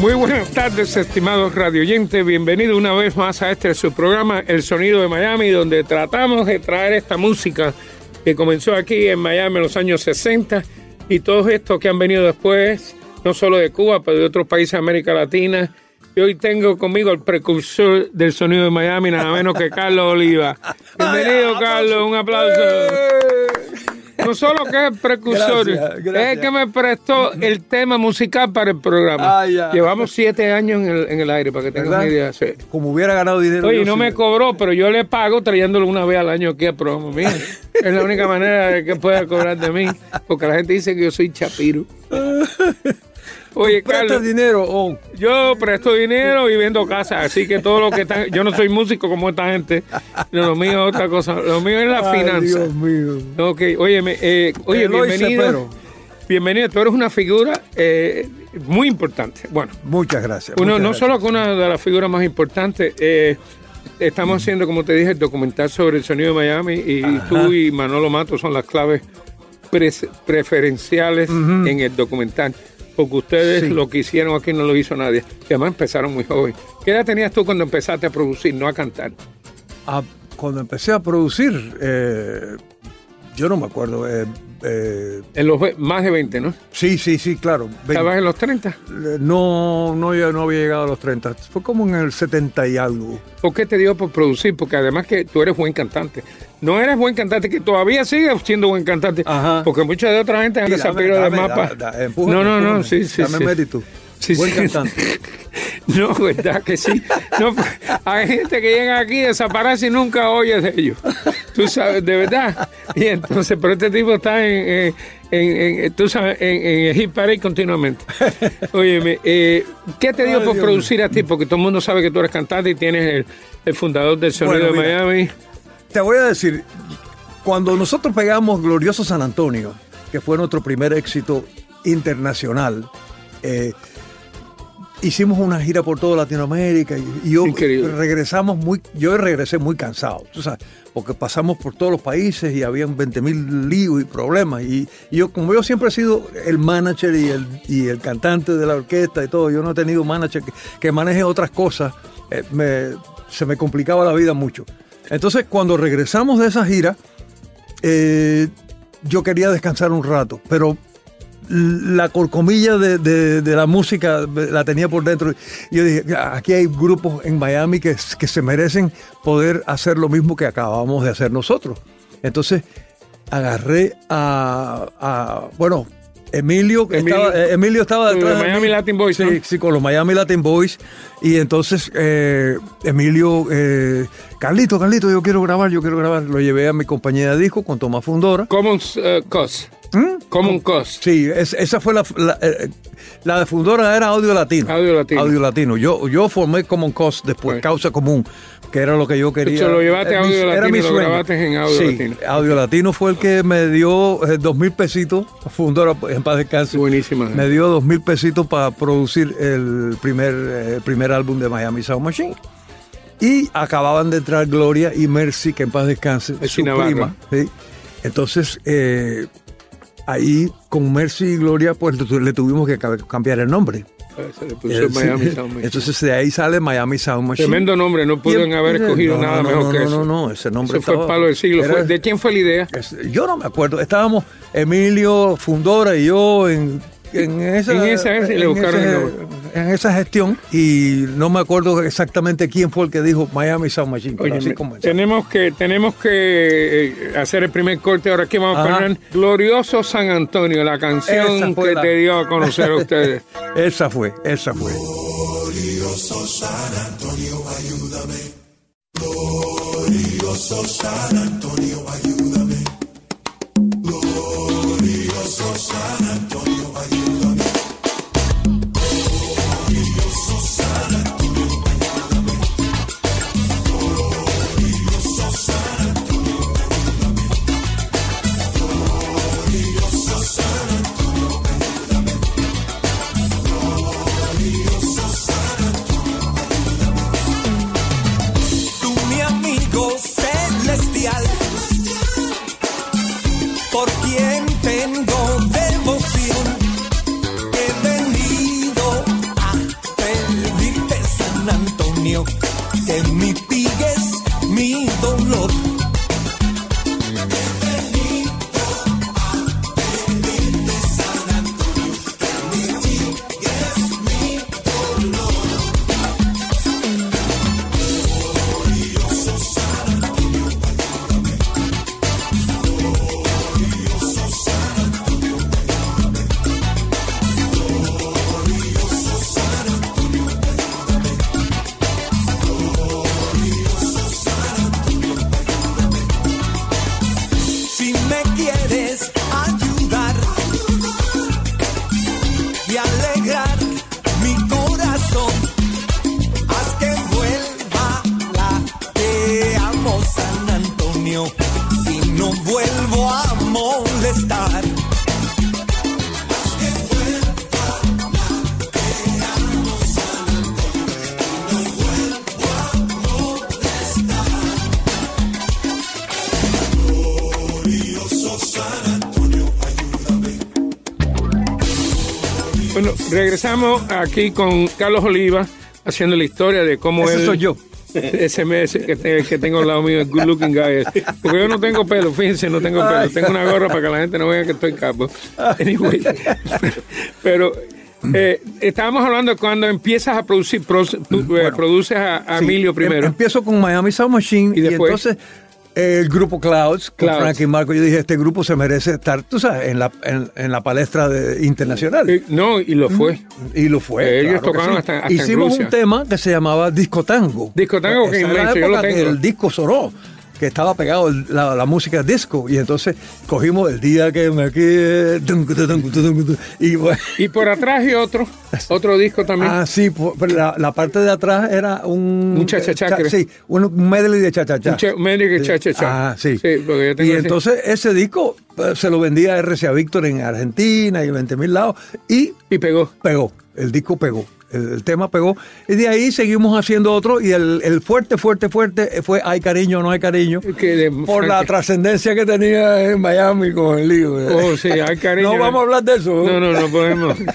Muy buenas tardes, estimados radioyentes. Bienvenido una vez más a este su programa, El Sonido de Miami, donde tratamos de traer esta música que comenzó aquí en Miami en los años 60 y todos estos que han venido después, no solo de Cuba, pero de otros países de América Latina. Y hoy tengo conmigo el precursor del sonido de Miami, nada menos que Carlos Oliva. Bienvenido, Carlos, un aplauso. No solo que es precursor, Gracias, gracias. es que me prestó el tema musical para el programa. Ah, ya. Llevamos siete años en el, en el aire, para que tengas una idea. sí. Como hubiera ganado dinero. Oye, no sí. me cobró, pero yo le pago trayéndolo una vez al año aquí al programa mío. Es la única manera de que pueda cobrar de mí, porque la gente dice que yo soy chapiro. Oye, Carlos, dinero. oh. yo presto dinero y vendo casa, así que todo lo que está, yo no soy músico como esta gente, lo mío es otra cosa, lo mío es la Ay, finanza. Dios mío. Ok, óyeme, eh, oye, bienvenido. Bienvenido, tú eres una figura eh, muy importante. Bueno, Muchas gracias. uno, muchas no gracias. solo que una de las figuras más importantes, eh, estamos haciendo, como te dije, el documental sobre el sonido de Miami y tú y Manolo Mato son las claves preferenciales en el documental. Porque ustedes Sí. lo que hicieron aquí no lo hizo nadie. Y además empezaron muy joven. ¿Qué edad tenías tú cuando empezaste a producir, no a cantar? Ah, cuando empecé a producir, eh, yo no me acuerdo. eh, eh, En los más de 20, ¿no? sí, sí, sí, claro. ¿Estabas en los 30? eh, No, no, había llegado a los 30. Fue como en el 70 y algo. ¿Por qué te dio por producir? Porque además que tú eres buen cantante. No eres buen cantante, que todavía sigues siendo buen cantante. Ajá. Porque mucha de otra gente han Sí, desaparecido dame, del mapa. da- da- empújame, no, no, no, sí, sí. Dame sí. mérito. Sí, Buen sí. cantante. No, verdad que sí. No, hay gente que llega aquí, desaparece y nunca oyes de ellos. Tú sabes, de verdad. Y entonces, pero este tipo está en, en, en- tú sabes, en, en el hit parade continuamente. Óyeme, eh, ¿qué te dio Ay, por Dios producir a ti? Porque todo el mundo sabe que tú eres cantante y tienes el, el fundador del sonido Bueno, de mira. Miami. Te voy a decir, cuando nosotros pegamos Glorioso San Antonio, que fue nuestro primer éxito internacional, eh, hicimos una gira por toda Latinoamérica y, y yo Increíble. regresamos muy, yo regresé muy cansado, tú sabes, porque pasamos por todos los países y habían 20 mil líos y problemas y, y yo como yo siempre he sido el manager y el, y el cantante de la orquesta y todo, yo no he tenido manager que, que maneje otras cosas, eh, me- se me complicaba la vida mucho. Entonces cuando regresamos de esa gira, eh, yo quería descansar un rato, pero la corcomilla de, de- de la música la tenía por dentro. Y yo dije, "Ah, aquí hay grupos en Miami que, que se merecen poder hacer lo mismo que acabamos de hacer nosotros. Entonces agarré a, a- bueno, Emilio, que Emilio. estaba, eh, Emilio estaba Con detrás los Miami. Latin Boys, Sí, ¿no? sí, con los Miami Latin Boys. Y entonces eh, Emilio, eh, Carlito, Carlito, yo quiero grabar, yo quiero grabar. Lo llevé a mi compañía de disco con Tomás Fundora. Common uh, Cause. Common Cause. Sí, es- esa fue la, la, eh, la de fundora era Audio Latino. Audio Latino. Audio Latino. Yo, yo formé Common Cause después. Causa Común, que era lo que yo quería. Tú lo llevaste a Era mi- Audio era Latino, mi lo sueño. grabaste en Audio sí, Latino. Audio Latino fue el que me dio eh, dos mil pesitos, fundora en paz descanse. Buenísima. Me dio dos mil pesitos para producir el primer, eh, el primer álbum de Miami Sound Machine. Y acababan de entrar Gloria y Mercy, que en paz descanse, Es su prima. ¿sí? Entonces, eh, ahí con Mercy y Gloria, pues le tuvimos que ca- cambiar el nombre. Se le puso Eh, Miami sí. Sound Machine. Entonces de ahí sale Miami Sound Machine. Tremendo nombre, no pudieron haber escogido no, nada no, mejor no, que no, eso. No, no, ese nombre fue el palo del siglo. era- ¿De quién fue la idea? es- Yo no me acuerdo. Estábamos Emilio, Fundora y yo en, en esa, En esa, le buscaron en gestión y no me acuerdo exactamente quién fue el que dijo Miami Sound Machine. Oye, así tenemos que tenemos que eh, hacer el primer corte. Ahora aquí vamos a poner Glorioso San Antonio, la canción que la- te dio a conocer a ustedes. Esa fue, esa fue. Glorioso San Antonio, ayúdame. Glorioso Bueno, regresamos aquí con Carlos Oliva haciendo la historia de cómo él... soy yo. Ese mes que, te- que tengo al lado mío, el good looking guy. Porque yo no tengo pelo, fíjense, no tengo pelo. Tengo una gorra para que la gente no vea que estoy capo. Anyway, pero eh, estábamos hablando de cuando empiezas a producir, pro- tú, eh, produces a, a Sí, Emilio em- primero. Empiezo con Miami Sound Machine Y y, después- entonces el grupo Clouds, con Clouds. Frankie Marco, yo dije, este grupo se merece estar, tú sabes, en la, en, en la palestra de- internacional. Eh, no, y lo fue. Y lo fue. Ellos claro que tocaron sí. hasta- hasta en Hicimos Rusia. un tema que se llamaba Disco Tango. Disco Tango, que inmenso, yo lo época que tengo. el disco sonó, que estaba pegado el- la, la música disco. Y entonces cogimos el día que me quedé. Y bueno. Y por atrás y otro, otro disco también. Ah, sí, la, la parte de atrás era un... Un cha-. Sí, un, medley de cha-cha-cha. Un che- un medley de cha-cha-cha. Ah, sí. Sí, porque yo tengo y entonces ese disco eh, se lo vendía a RCA Víctor en Argentina y en 20 mil lados y Y pegó. pegó, el disco pegó. El, tema pegó. Y de ahí seguimos haciendo otro. Y el, el fuerte, fuerte, fuerte fue Hay cariño o no hay cariño. Que por la trascendencia que tenía en Miami con el lío. Oh, sí, hay cariño. No vamos a hablar de eso. No, no, no podemos.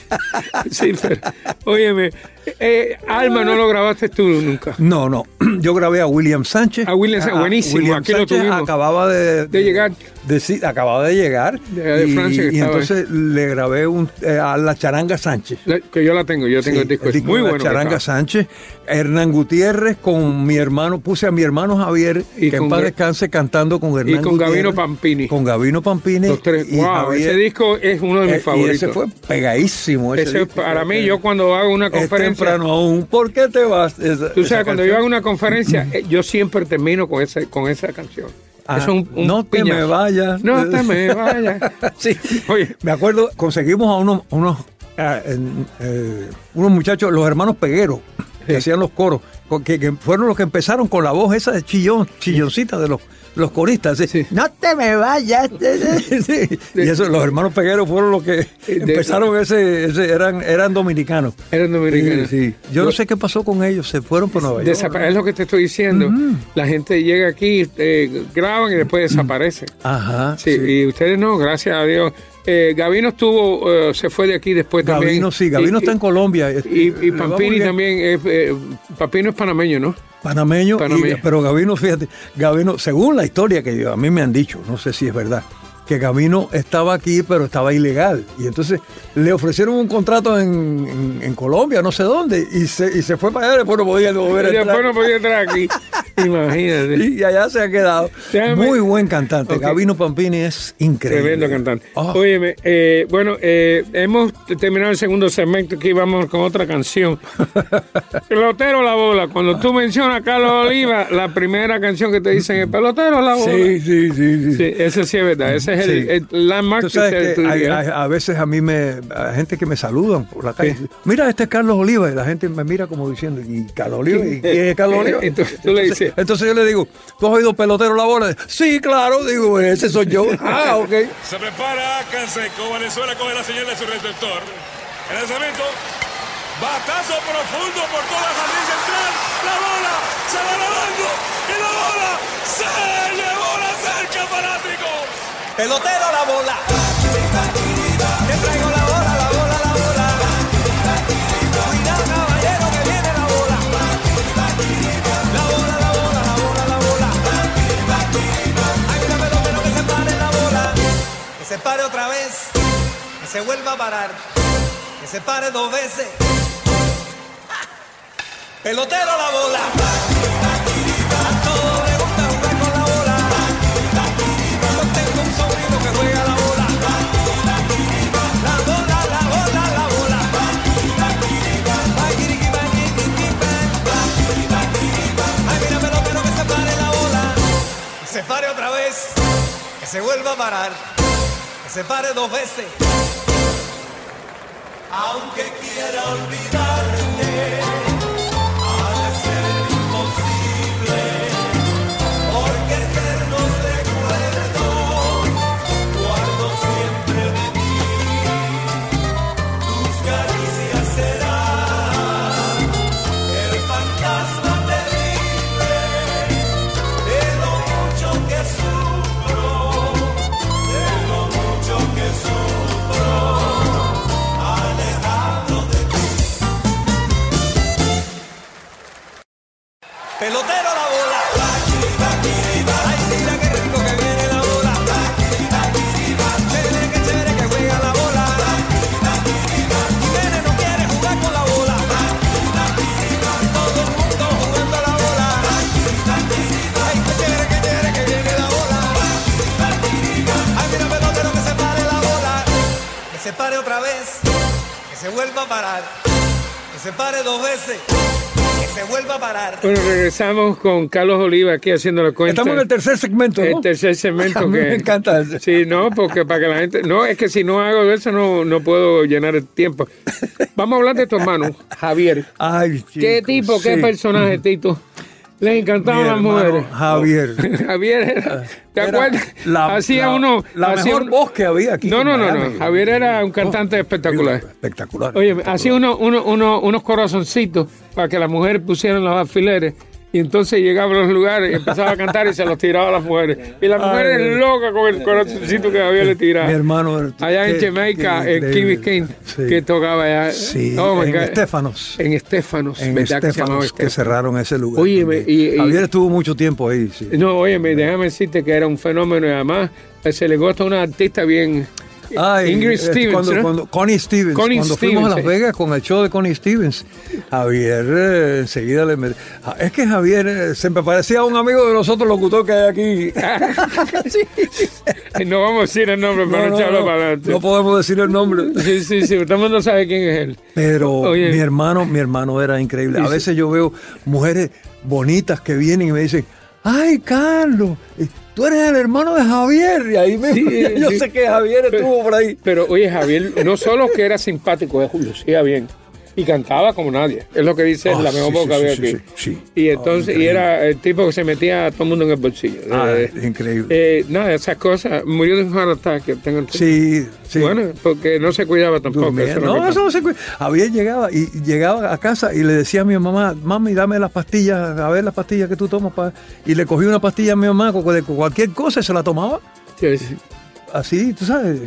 Sí, pero, óyeme, eh, Alma no lo grabaste tú nunca. No, no. Yo grabé a William Sánchez. A William Sánchez, buenísimo, aquí lo tuvimos. Acababa de, De llegar. de- acababa de llegar. De- y, Francia que y estaba entonces le grabé un, eh, a la Charanga Sánchez. La- Que yo la tengo, yo tengo Sí, el disco. el disco muy la bueno. Charanga. Sánchez, Hernán Gutiérrez con mi hermano, puse a mi hermano Javier, Y que en paz descanse, cantando con Hernán con Gabino Pampini. Con Gabino Pampini. Los tres. y Wow, Javier. ese disco es uno de mis Eh, favoritos. Y ese fue pegadísimo. Ese Ese, disco. para mí, yo cuando hago una conferencia. Temprano aún. ¿Por qué te vas? Esa- Tú sabes, cuando yo hago una conferencia, eh, yo siempre termino con esa, con esa canción. Ah, Eso es un, un no te piñazo. me vayas. No te me vayas. sí. Oye. Me acuerdo, conseguimos a unos, unos, ah, eh, unos muchachos, los hermanos Peguero, que hacían los coros, que, que fueron los que empezaron con la voz esa de chillón, chilloncita de los, los coristas. Sí. No te me vayas. Sí. Y eso, los hermanos Peguero fueron los que empezaron ese, ese- eran, eran dominicanos. Eran dominicanos. Sí. Yo no sé qué pasó con ellos, se fueron por Nueva York. Es lo que te estoy diciendo. La gente llega aquí, eh, graban y después desaparece. Ajá. Sí, y ustedes no, gracias a Dios. Eh, Gavino estuvo, eh, se fue de aquí después también. Gabino sí, Gabino Y- está en Colombia. Y, y Pampini también, es, eh, Pampino es panameño, ¿no? Panameño, Panameño. pero Gavino, fíjate, Gavino, según la historia que yo- a mí me han dicho, no sé si es verdad, que Gavino estaba aquí, pero estaba ilegal. Y entonces le ofrecieron un contrato en, en- en Colombia, no sé dónde, y se, y se fue para allá, después no podía volver a Y después entrar. no podía entrar aquí. Imagínate. Y allá se ha quedado. Déjame- Muy buen cantante. Ok. Gabino Pampini es increíble. Tremendo cantante. Oh, Óyeme, eh, bueno, eh, hemos terminado el segundo segmento, aquí vamos con otra canción. pelotero la bola. Cuando tú mencionas a Carlos Oliva, la primera canción que te dicen es pelotero la bola. sí, sí, sí, sí. Sí, ese sí es verdad. Ese es el, Sí. el landmark Tú que sabes usted- que tú hay- dirías. hay- a veces a mí me, hay gente que me saludan por la calle. Mira, este es Carlos Oliva. Y la gente me mira como diciendo, ¿y Carlos Oliva? ¿Y quién es Carlos Oliva? Y tú- tú le dices- Entonces yo le digo, ¿tú has oído pelotero la bola? Sí, claro. Digo, ese soy yo. ah, ok. Se prepara Canseco. Valenzuela coge la señal de su receptor. El lanzamiento. Batazo profundo por toda la jardín central. La bola se va lavando. Y la bola se llevó la cerca fanático. Pelotero la bola. Te traigo la bola, la bola, la bola. Cuidado caballero que viene la bola. La bola, la bola, la bola, la bola. Hay una pelotero que se pare la bola. Que se pare otra vez. Que se vuelva a parar. Que se pare dos veces. Pelotero la bola. Se vuelva a parar. Que se pare dos veces. Aunque quiera olvidarte, regresamos con Carlos Oliva aquí haciendo la cuenta. Estamos en el tercer segmento, ¿no? El tercer segmento A mí que me encanta ese. Sí, no, porque para que la gente, no, es que si no hago eso no, no puedo llenar el tiempo. Vamos a hablar de tu hermano, Javier. Ay, ¿Qué chicos, tipo, qué personaje, Tito? Les encantaban las mujeres. Javier. Javier era, ¿te Era acuerdas? La, hacía la- uno La hacía mejor un- voz que había aquí. No, no, no, no. Javier era un cantante espectacular. Espectacular. Oye, espectacular. hacía uno, uno, uno- unos corazoncitos para que las mujeres pusieran los alfileres. Y entonces llegaba a los lugares y empezaba a cantar y se los tiraba a las mujeres. Y las mujeres Ay. locas con el corazoncito que Javier le tiraba. Mi hermano. Allá en Jamaica, en Key. Biscayne, Sí. que tocaba allá. Sí, Oh, en God. Estéfanos. En Estéfanos, En ¿verdad que cerraron ese lugar. Óyeme, y- y- Javier estuvo mucho tiempo ahí, sí. No, óyeme, déjame decirte que era un fenómeno y además eh, se le gusta a una artista bien... Ay, Ingrid eh, Stevens, cuando, ¿no? cuando- Connie Stevens. Connie cuando fuimos a Las. Vegas con el show de Connie Stevens, Javier eh, enseguida le metió. Es que Javier eh, se me parecía a un amigo de nosotros, locutor que hay aquí. No vamos a decir el nombre para no, echarlo para adelante. no podemos decir el nombre. Sí, sí, sí, todo el mundo sabe quién es él. Pero Oye. mi hermano, mi hermano era increíble. A veces yo veo mujeres bonitas que vienen y me dicen, ay, Carlos, tú eres el hermano de Javier. Y ahí me, Sí, yo sí. sé que Javier estuvo por ahí. Pero oye, Javier, no solo que era simpático, es lucía bien. Y cantaba como nadie. Es lo que dice Ah, la mejor sí, voz sí, que había sí, aquí. Y Ah, entonces, y era el tipo que se metía a todo el mundo en el bolsillo. Ah, Eh, increíble. eh, nada, esas cosas. Murió de un heart attack. Tengo. Sí, sí. Bueno, porque no se cuidaba tampoco. Eso que No, eso no se cuida. Javier llegaba y llegaba a casa y le decía a mi mamá, mami, dame las pastillas, a ver las pastillas que tú tomas. pa-". Y le cogí una pastilla a mi mamá de cualquier cosa y se la tomaba. Sí, sí. Así, tú sabes.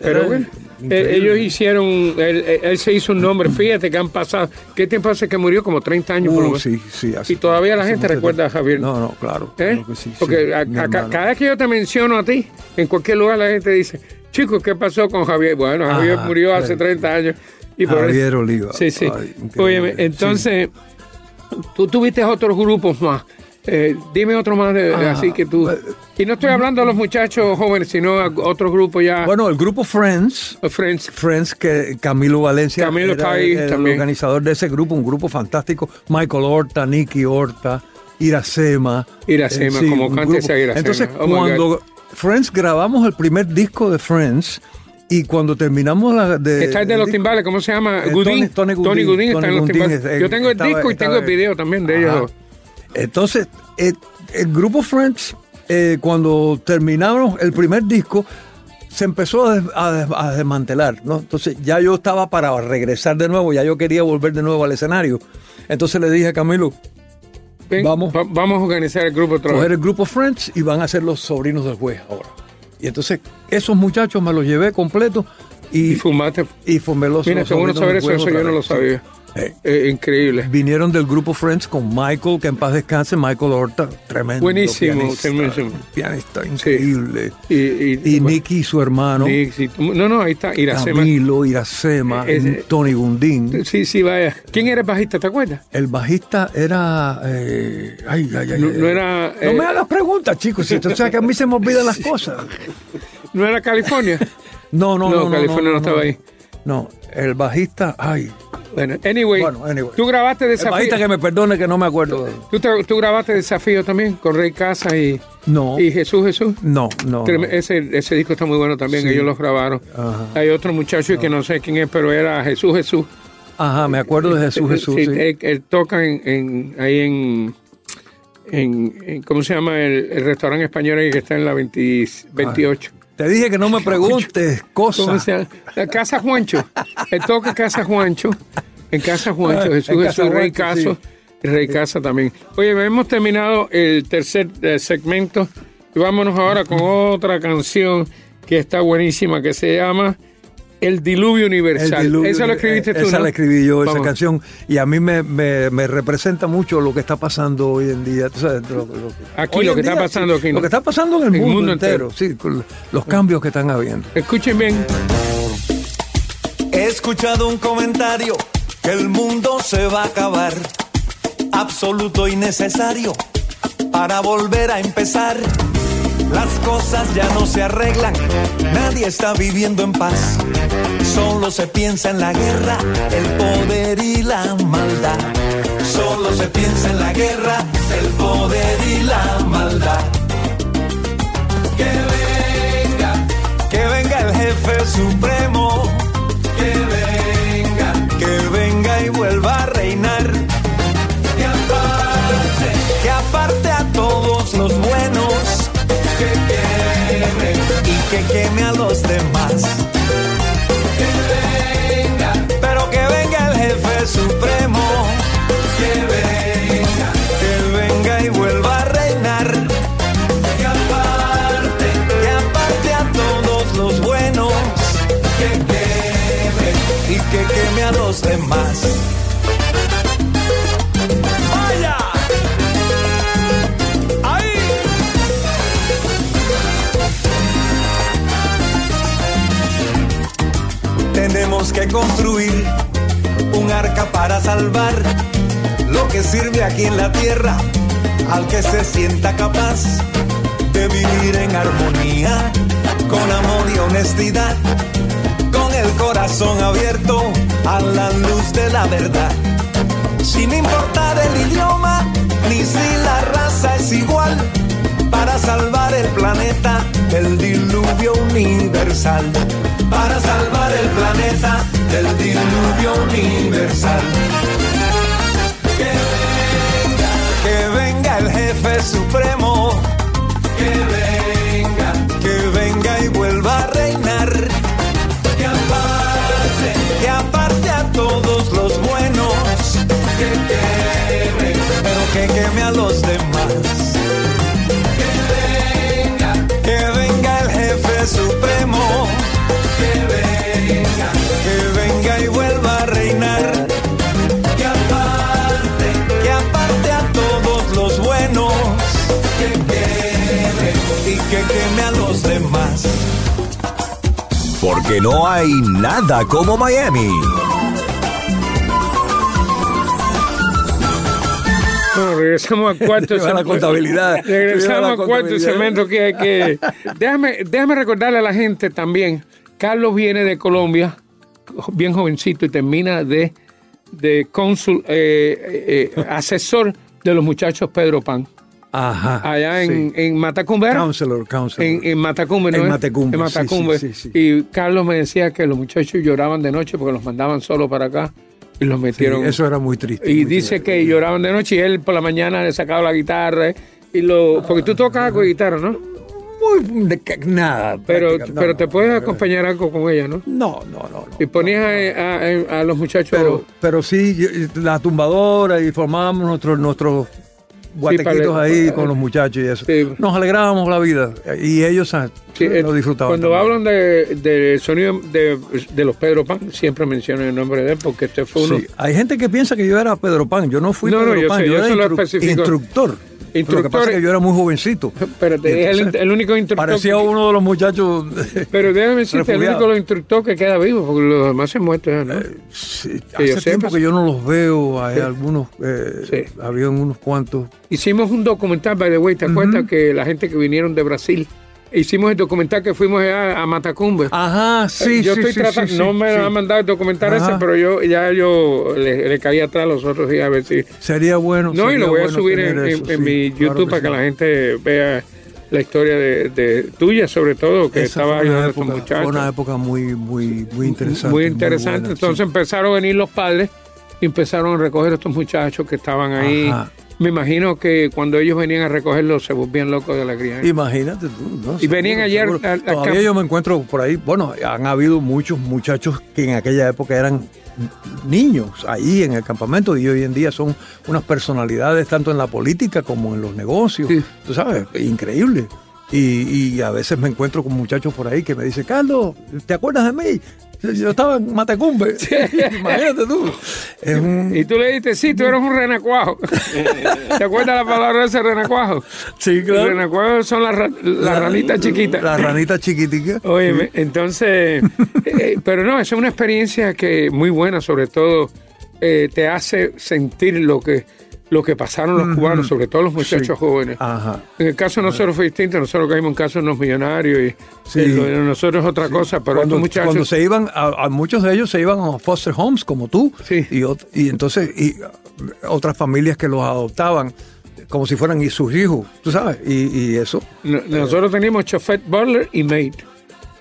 Pero bueno, increíble. eh, ellos hicieron, él, él- se hizo un nombre, fíjate que han pasado, ¿qué tiempo hace que murió? Como 30 años por lo Uh, sí, sí, hace- Y todavía la gente recuerda a. Javier. No, no, claro. ¿Eh? claro sí, Porque a- cada vez que yo te menciono a ti, en cualquier lugar la gente dice, chicos, ¿qué pasó con Javier? Bueno, Javier Ah, murió hace claro. 30 años. Y por Javier eso- Oliva. Sí, sí. Ay. Óyeme, entonces, tú tuviste otros grupos más. Eh, dime otro más, de- Ah, así que tú. eh, Y no estoy hablando de los muchachos jóvenes, sino a otros grupos ya. Bueno, el grupo Friends, los Friends. Friends que Camilo Valencia Camilo era está ahí el, organizador de ese grupo, un grupo fantástico. Michael Horta, Nicky Horta, Iracema. Eh, Iracema, como un canta grupo. esa Iracema. Entonces, Oh cuando Friends grabamos el primer disco de Friends y cuando terminamos la de Está el de los timbales, ¿cómo se llama? Eh. Tony- Tony. Gudín está en los timbales. es- Yo tengo el estaba- disco y tengo el video también de ellos Ajá. dos. Entonces, eh, el grupo Friends, eh, cuando terminamos el primer disco, se empezó a, des- a des- a desmantelar, ¿no? Entonces ya yo estaba para regresar de nuevo, ya yo quería volver de nuevo al escenario. Entonces le dije a Camilo, Ven, Vamos. va- vamos a organizar el grupo otra coger vez. el grupo Friends y van a ser los sobrinos del juez ahora. Y entonces esos muchachos me los llevé completo y, Y fumaste. y formé los Mira, sobrinos saber eso, yo no lo sabía. Eh, Eh, increíble. Vinieron del grupo Friends con Michael, que en paz descanse, Michael Horta, tremendo. Buenísimo, pianista. Pianista increíble. Y, y, Y Nicky, su hermano, Nick, no, no, ahí está. Iracema. Camilo, Iracema, Ese- Tony Gundín. Sí, sí, vaya. ¿Quién era el bajista, te acuerdas? El bajista era. eh, ay, ay, ay, No- no era, No eh, me hagas preguntas, chicos. Si tú sabes que a mí se me olvidan las cosas. ¿No era California? No, no, No, no. California no estaba ahí. No, el bajista. Ay. Bueno, anyway, Bueno, anyway. tú grabaste El Desafío. bajista que me perdone que no me acuerdo. ¿Tú, tú grabaste Desafío también con Rey Casas y, No. y Jesús Jesús. No, no. Trem- no. Ese, ese disco está muy bueno también, Sí. ellos lo grabaron. Ajá. Hay otro muchacho que no sé quién es, pero era Jesús Jesús. Ajá, me acuerdo de Jesús Jesús. Sí, sí. Él, él toca en, en- ahí en, en, en- ¿cómo se llama? El, el restaurante español ahí que está en la 20 28. Te dije que no me preguntes ¿Cómo cosas. La Casa Juancho. Él toca en Casa Juancho. En Casa Juancho, Ah, Jesús Casa Jesús, Rey Caso. y Rey Casa también. Oye, hemos terminado el tercer eh, segmento y vámonos ahora con otra canción que está buenísima que se llama El Diluvio El Universal. diluvio, Esa lo escribiste eh, tú, Esa ¿no? la escribí yo, esa canción. Y a mí me, me- me representa mucho lo que está pasando hoy en día. tú sabes, lo- lo- Aquí, lo que está pasando sí, aquí, ¿no? Lo que está pasando en el, el mundo, mundo entero, sí, los cambios que están habiendo. Escuchen bien. He escuchado un comentario que el mundo se va a acabar. Absoluto y necesario para volver a empezar. Las cosas ya no se arreglan, nadie está viviendo en paz. Solo se piensa en la guerra, el poder y la maldad. Solo se piensa en la guerra, el poder y la maldad. Que venga, que venga el jefe supremo. Queme a los demás. Que venga, pero que venga el jefe supremo. Que construir un arca para salvar lo que sirve aquí en la tierra al que se sienta capaz de vivir en armonía, con amor y honestidad, con el corazón abierto a la luz de la verdad. Sin importar el idioma, ni si la raza es igual, para salvar el planeta del diluvio universal. Para salvar el planeta del diluvio universal. Que venga, que venga el jefe supremo. Porque no hay nada como Miami. Regresamos al cuarto Lleva la contabilidad. Regresamos la al cuarto segmento que, que déjame, déjame recordarle a la gente también. Carlos viene de Colombia, bien jovencito, y termina de, de cónsul, eh, eh, asesor de los muchachos Pedro Pan. Ajá. Allá en, sí. en Matacumbe. Counselor, counselor. En, en Matacumbe, ¿no? En? Matacumbe, En Matacumbe. sí, sí. Y Carlos me decía que los muchachos lloraban de noche porque los mandaban solo para acá y los metieron. eso era muy triste. y muy dice triste. que lloraban de noche y él por la mañana le sacaba la guitarra y lo porque tú tocas algo de guitarra, ¿no? Muy de que- nada. Pero no, pero no, te puedes no, acompañar algo con ella, ¿no? No, no, no. no. Y ponías a, a- a los muchachos Pero, pero sí, yo- la tumbadora y formábamos nuestros nuestros guatequitos ahí con los muchachos y eso. Sí. Nos alegrábamos la vida y ellos Sí, eh, lo disfrutaban. Cuando también. hablan de, de sonido de, de los Pedro Pan, siempre mencionan el nombre de él porque este fue uno. Sí, hay gente que piensa que yo era Pedro Pan. Yo no fui No, no, Pedro yo Pan, sé, yo, yo era se lo instru- especifico. Instructor. Lo que pasa es que yo era muy jovencito. Pero te- Y es el, único instructor. Parecía uno de los muchachos. Pero déjame decirte, el único instructor que queda vivo, porque los demás se muertos, ¿no? Sí, yo hace tiempo que yo no los veo. Hay algunos, eh, Sí. había unos cuantos. Hicimos un documental, by the way, ¿te acuerdas que la gente que vinieron de Brasil? Hicimos el documental que fuimos allá a Matacumbe. Ajá, sí, yo sí, estoy sí, tratando, sí, no me han mandado el documental Ajá. ese, pero yo ya yo le, le caí atrás los otros días a ver si... Sería bueno. No, y lo voy a subir en, mi claro YouTube para que la gente vea la historia de, de tuya, sobre todo, que Esa estaba ayudando a muchachos. Fue una época muy, muy, muy interesante. Muy interesante. buena, Entonces sí. empezaron a venir los padres y empezaron a recoger a estos muchachos que estaban ahí. Ajá. Me imagino que cuando ellos venían a recogerlos se volvían locos de alegría. ¿eh? Imagínate tú. ¿no? Y venían ayer al- al Todavía campo. yo me encuentro por ahí. Bueno, han habido muchos muchachos que en aquella época eran niños ahí en el campamento y hoy en día son unas personalidades tanto en la política como en los negocios. Sí. Tú sabes, increíble. Y, y a veces me encuentro con muchachos por ahí que me dicen, Carlos, ¿te acuerdas de mí? Yo estaba en Matecumbe. Imagínate tú. Es un, Y tú le dijiste, sí, tú eres un renacuajo. ¿Te acuerdas la palabra ese renacuajo? sí, claro. Renacuajos son las ra- las ranitas chiquitas. Las ranitas chiquiticas. Oye, entonces, eh, pero no, es una experiencia que muy buena, sobre todo eh, te hace sentir lo que lo que pasaron los cubanos, sobre todo los muchachos Sí. jóvenes. Ajá. En el caso de nosotros fue distinto, nosotros caímos en caso de unos millonarios y Sí. lo de nosotros es otra cosa, pero cuando, estos muchachos... cuando se iban, a, a muchos de ellos se iban a foster homes como tú, Sí. y, y entonces y, otras familias que los adoptaban como si fueran sus hijos, tú sabes, y, y eso. no- nosotros teníamos chofer, butler y maid.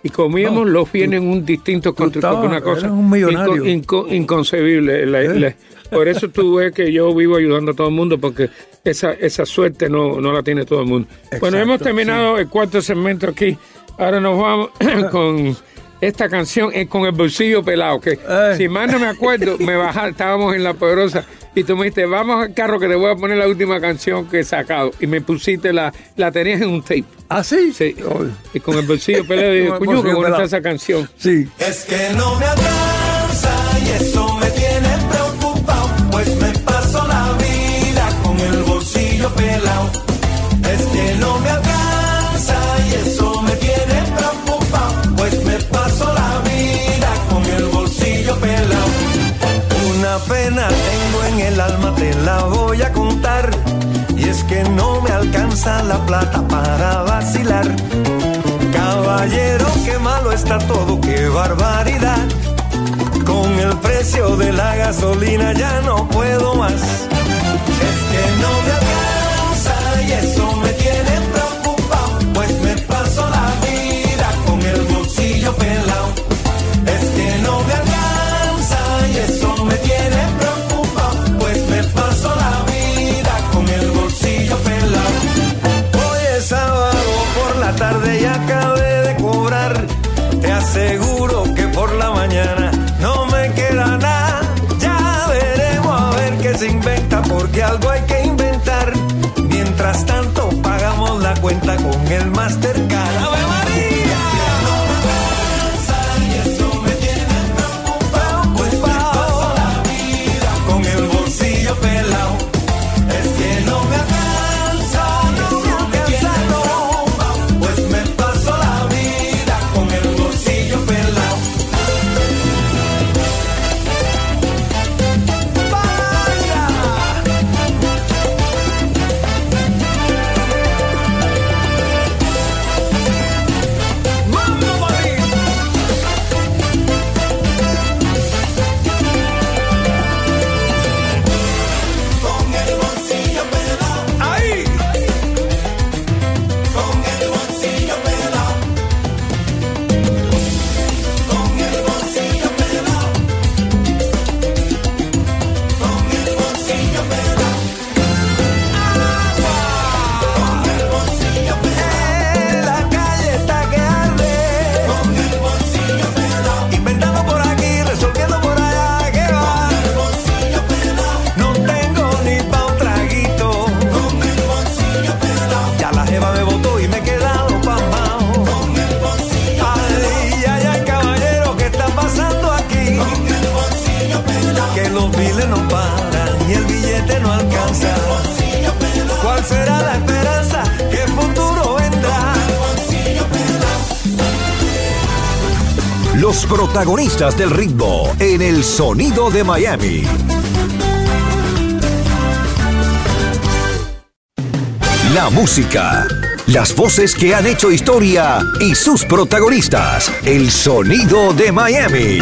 Y comíamos No, los bienes en un distinto porque una cosa un millonario. inco- inco- inconcebible. La- ¿Eh? la- por eso tú ves que yo vivo ayudando a todo el mundo, porque esa, esa suerte no, no la tiene todo el mundo. bueno, hemos terminado el cuarto segmento aquí. Ahora nos vamos con esta canción, eh, con el bolsillo pelado, que Ay. si más no me acuerdo, me bajaste, estábamos en La Poderosa y tú me dijiste, vamos al carro que te voy a poner la última canción que he sacado. Y me pusiste la, la tenías en un tape. ¿Ah, sí? Sí. Y con el bolsillo pelado, dije, Con el coño, bolsillo bonita pelado. esa canción. Sí. Es que no me alcanza y eso me tiene preocupado, pues me paso la vida con el bolsillo pelado. Es que no me alcanza y eso me tiene preocupado, pues me paso la vida con el bolsillo pelado. Una pena tengo en el alma, te la voy a contar. Alcanza la plata para vacilar. Caballero, qué malo está todo, qué barbaridad. Con el precio de la gasolina ya no puedo más. Es que no me alcanza y eso me tiene preocupado, pues me paso la vida con el bolsillo pelado. La tarde y acabé de cobrar. Te aseguro que por la mañana no me queda nada. Ya veremos a ver qué se inventa porque algo hay que inventar. Mientras tanto pagamos la cuenta con el Mastercard. Protagonistas del ritmo en el sonido de Miami. La música, las voces que han hecho historia y sus protagonistas. El sonido de Miami.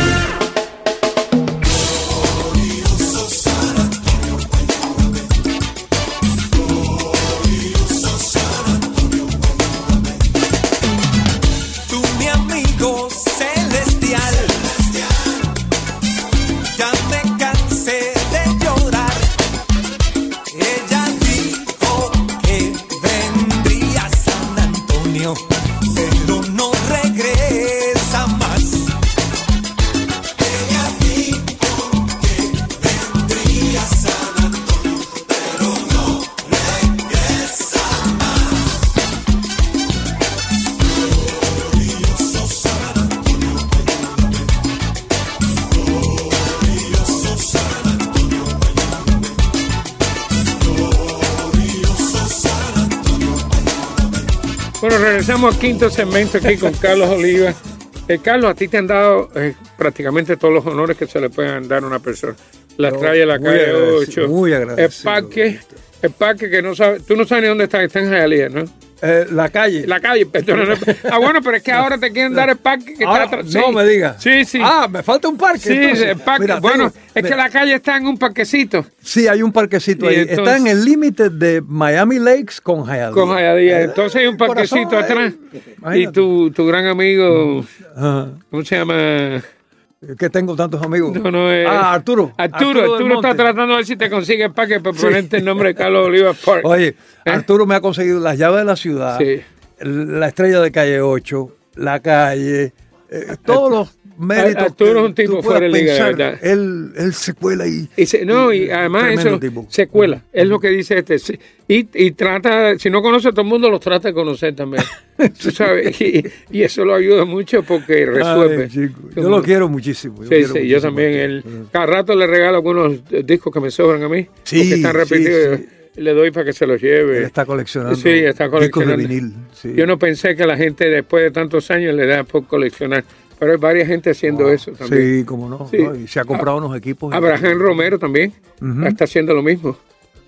Al quinto segmento aquí con Carlos Oliva. Eh, Carlos, a ti te han dado eh, prácticamente todos los honores que se le pueden dar a una persona. La Yo, trae a la calle agradecido, 8. muy agradecido. El parque, el parque que no sabe, tú no sabes ni dónde está, está en Hialeah, ¿no? Eh, la calle. La calle, no, ah, bueno, pero es que ahora te quieren dar el parque que Ahora, está atrás. no Sí. me digas. Sí, sí. Ah, me falta un parque. sí, entonces. el parque. Mira, bueno, tengo- es que la calle está en un parquecito Sí, hay un parquecito Y ahí. entonces- Está en el límite de Miami Lakes con Hialeah. con Hialeah. Eh, Entonces hay un parquecito corazón, atrás. eh, Y tu, tu gran amigo. ¿cómo se llama? Que tengo tantos amigos. No, no es. Ah, Arturo. Arturo, del Arturo está tratando de ver si te consigue el parque para ponerte el nombre de Carlos Oliva Park. Oye, ¿Eh? Arturo me ha conseguido las llaves de la ciudad, Sí. la estrella de calle 8, la calle, eh, todos los méritos. Arturo que es un tipo fuera de liga, verdad. Él, él se cuela y. Y se- no, y además eso tipo. se cuela, es lo que dice este. Y, y trata, si no conoce a todo el mundo, los trata de conocer también. Tú sabes, y, y eso lo ayuda mucho porque resuelve. Ay, yo lo quiero muchísimo. yo Sí, quiero sí, yo también. Él, cada rato le regalo algunos discos que me sobran a mí, Sí, porque están repetidos. sí. Le doy para que se los lleve. Él está coleccionando. Sí, está discos de coleccionando. vinil. sí. Yo no pensé que la gente después de tantos años le da por coleccionar, pero hay varias gente haciendo eso también. Sí, como no. Sí. no, Y se ha comprado unos equipos. Abraham Romero también está haciendo lo mismo.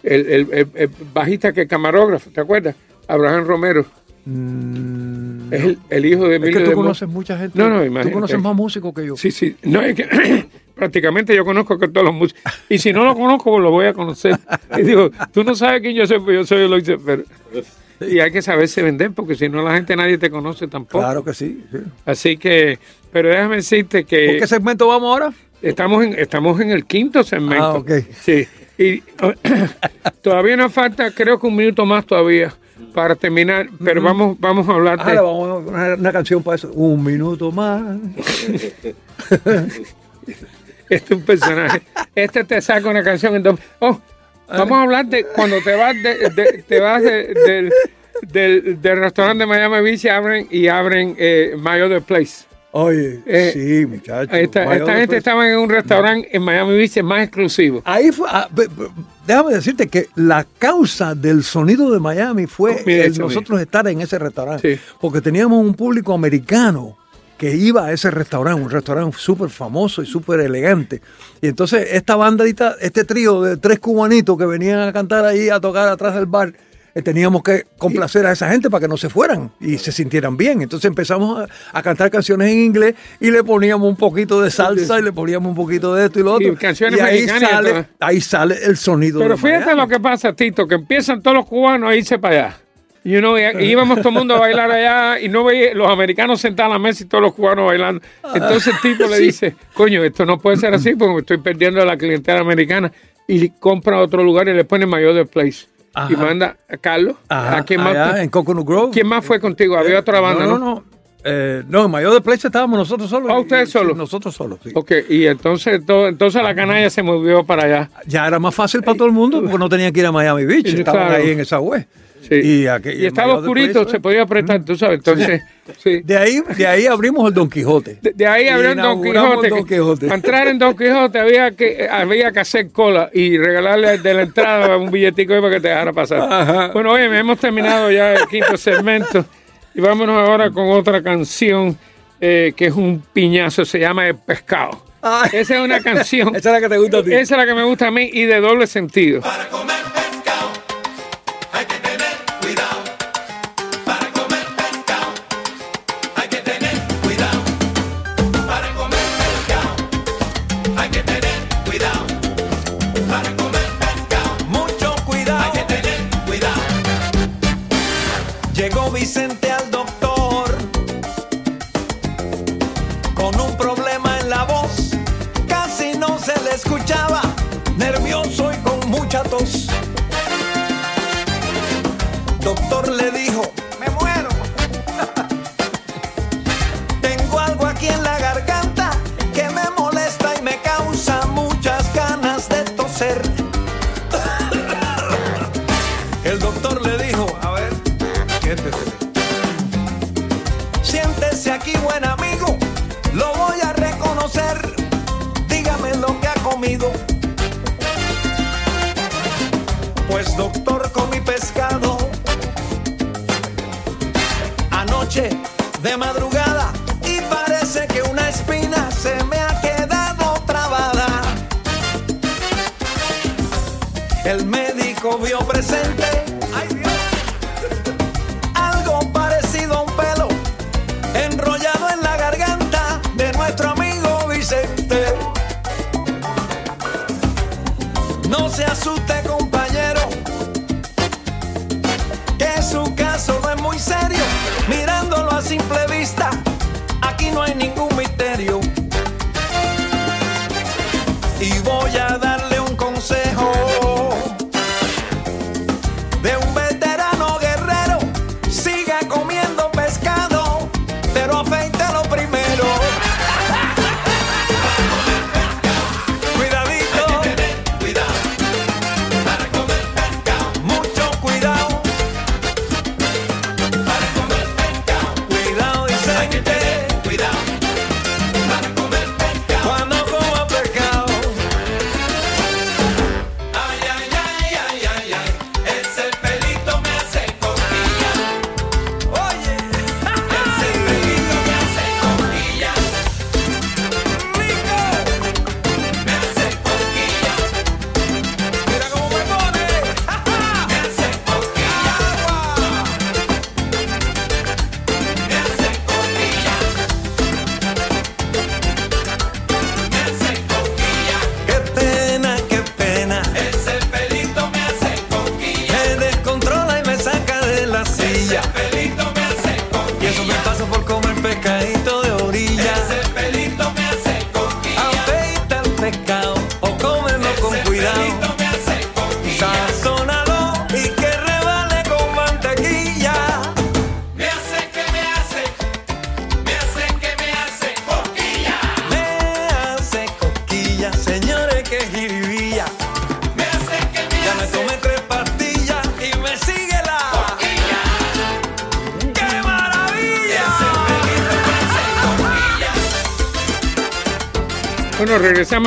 El, el- el- el bajista que es camarógrafo, ¿te acuerdas? Abraham Romero. Mm, Es el, el hijo de es Emilio que tú conoces mucha gente. No, no, Tú imagínate. conoces más músicos que yo. Sí, sí. No, es que prácticamente yo conozco que todos los músicos. Y si no lo conozco, pues lo voy a conocer. Y digo, tú no sabes quién yo soy, pues yo soy Eloy pero Y hay que saberse vender, porque si no la gente nadie te conoce tampoco. Claro que sí. sí. Así que, pero déjame decirte ¿Por que qué segmento vamos ahora? estamos en, estamos en el quinto segmento. Ah, ok. Sí. Y todavía nos falta, creo que un minuto más todavía para terminar, pero vamos, vamos a hablar de... le vamos a poner una canción para eso. Un minuto más. Este es un personaje. Este te saca una canción en dos. Oh, vamos a hablar de cuando te vas de, de- te vas de- del, del, del restaurante de Miami Beach y abren y abren eh, My Other Place. Oye, Eh, sí, muchachos. Esta, gente estaba en un restaurante en Miami Beach más exclusivo. Ahí fue, ah, be- be- déjame decirte que la causa del sonido de Miami fue el nosotros estar en ese restaurante. Sí. Porque teníamos un público americano que iba a ese restaurante, un restaurante súper famoso y súper elegante. Y entonces esta bandita, este trío de tres cubanitos que venían a cantar ahí, a tocar atrás del bar, eh, teníamos que complacer a esa gente para que no se fueran y se sintieran bien. Entonces empezamos a, a cantar canciones en inglés y le poníamos un poquito de salsa y le poníamos un poquito de esto y lo Y otro. canciones ahí y sale, ahí sale el sonido Pero de fíjate Miami. lo que pasa, Tito, que empiezan todos los cubanos a irse para allá. You know, y, y íbamos todo el mundo a bailar allá y no veía los americanos sentados a la mesa y todos los cubanos bailando. Entonces el tipo le dice, coño, esto no puede ser así porque estoy perdiendo a la clientela americana. Y compra otro lugar y le pone Mayor de Place. Y manda a Carlos. Ajá, ¿A quién más? allá en Coconut Grove. ¿Quién más fue contigo? Había otra banda, no, ¿no? no, no. Eh, no, en Mayor de Place estábamos nosotros solos. Ah, ustedes solos. nosotros solos, sí. Ok, y entonces, todo- entonces la canalla se movió para allá. Ya era más fácil para todo el mundo porque no tenían que ir a Miami Beach. Estaban claro. ahí en esa web. Sí. Y, aquí- Y en estaba oscurito, se ¿eh? podía apretar, tú sabes. Entonces, sí. De ahí, de ahí abrimos el Don Quijote. De, de ahí abrió el Don Quijote. Don Quijote. Para entrar en Don Quijote había que, había que hacer cola y regalarle de la entrada un billetico ahí para que te dejara pasar. Ajá. Bueno, oye, hemos terminado ya el quinto segmento y vámonos ahora con otra canción eh, que es un piñazo, se llama El Pescado. Ay. Esa es una canción. Esa es la que te gusta a ti. Esa es la que me gusta a mí y de doble sentido. Para comer Le dijo, me muero. Tengo algo aquí en la garganta que me molesta y me causa muchas ganas de toser. El doctor le dijo, a ver, Siéntese aquí, buen amigo. Lo voy a reconocer. Dígame lo que ha comido. Pues doctor,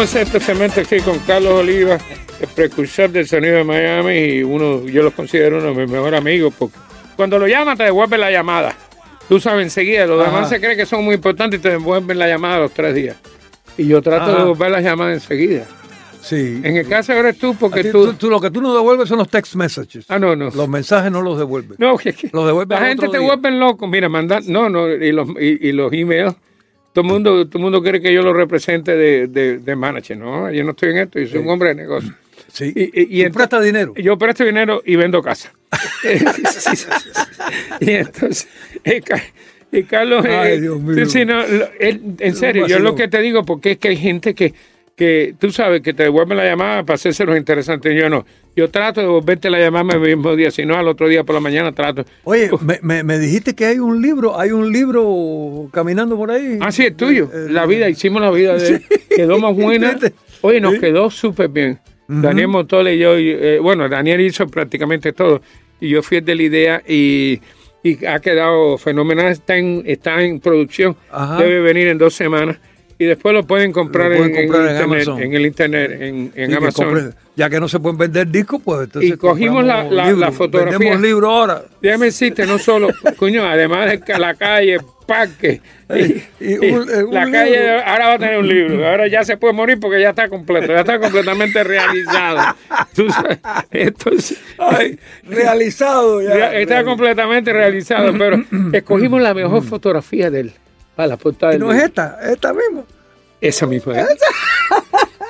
Este segmento aquí con Carlos Oliva, el precursor del sonido de Miami y uno, yo lo considero uno de mis mejores amigos porque cuando lo llaman te devuelven la llamada. Tú sabes enseguida, los Ajá. demás se creen que son muy importantes y te devuelven la llamada a los tres días. Y yo trato de devolver la llamada enseguida. Sí. En el caso eres tú porque ti- tú... tú- tú- lo que tú no devuelves son los text messages. Ah, no, no. Los mensajes no los devuelves. No, que, que Los devuelve la gente te día. vuelven loco. Mira, mandar, no, no, y los, y, y los emails. Todo el mundo, todo mundo quiere que yo lo represente de, de, de manager. No, yo no estoy en esto, yo soy un hombre de negocio. Sí. Y, y, y prestas dinero. Yo presto dinero y vendo casa. y entonces, y, Ca- y Carlos, Ay, eh, Dios mío. sí, sí, no, lo- él- en serio, yo lo que te digo, porque es que hay gente que, que tú sabes, que te devuelven la llamada para hacerse los interesantes. Yo no. Yo trato de devolverte la llamada el mismo día, si no, al otro día por la mañana trato. Oye, me, me- me dijiste que hay un libro, hay un libro caminando por ahí. Ah, sí, es tuyo. Eh, La vida, hicimos la vida de él. Quedó más buena. Oye, nos quedó súper bien. Daniel Montole y yo, eh, bueno, Daniel hizo prácticamente todo. Y yo fui de la idea y, y ha quedado fenomenal. Está en, está en producción. Ajá. Debe venir en dos semanas. Y después lo pueden comprar, Lo pueden en, en comprar en internet, Amazon. en el internet, en, en Sí, que Amazon. ya que no se pueden vender discos, pues entonces. Y cogimos la- compramos la- libros. la fotografía. Vendemos libros ahora. Déjame decirte, no solo, coño, además de que la calle, parques. Ey, y un- un la libro. calle ahora va a tener un libro. Ahora ya se puede morir porque ya está completo, ya está completamente realizado. Entonces, Ay, realizado ya. ya está completamente realizado, pero escogimos la mejor fotografía de él para la portada del no es esta, esta misma. Esa misma. ¿eh?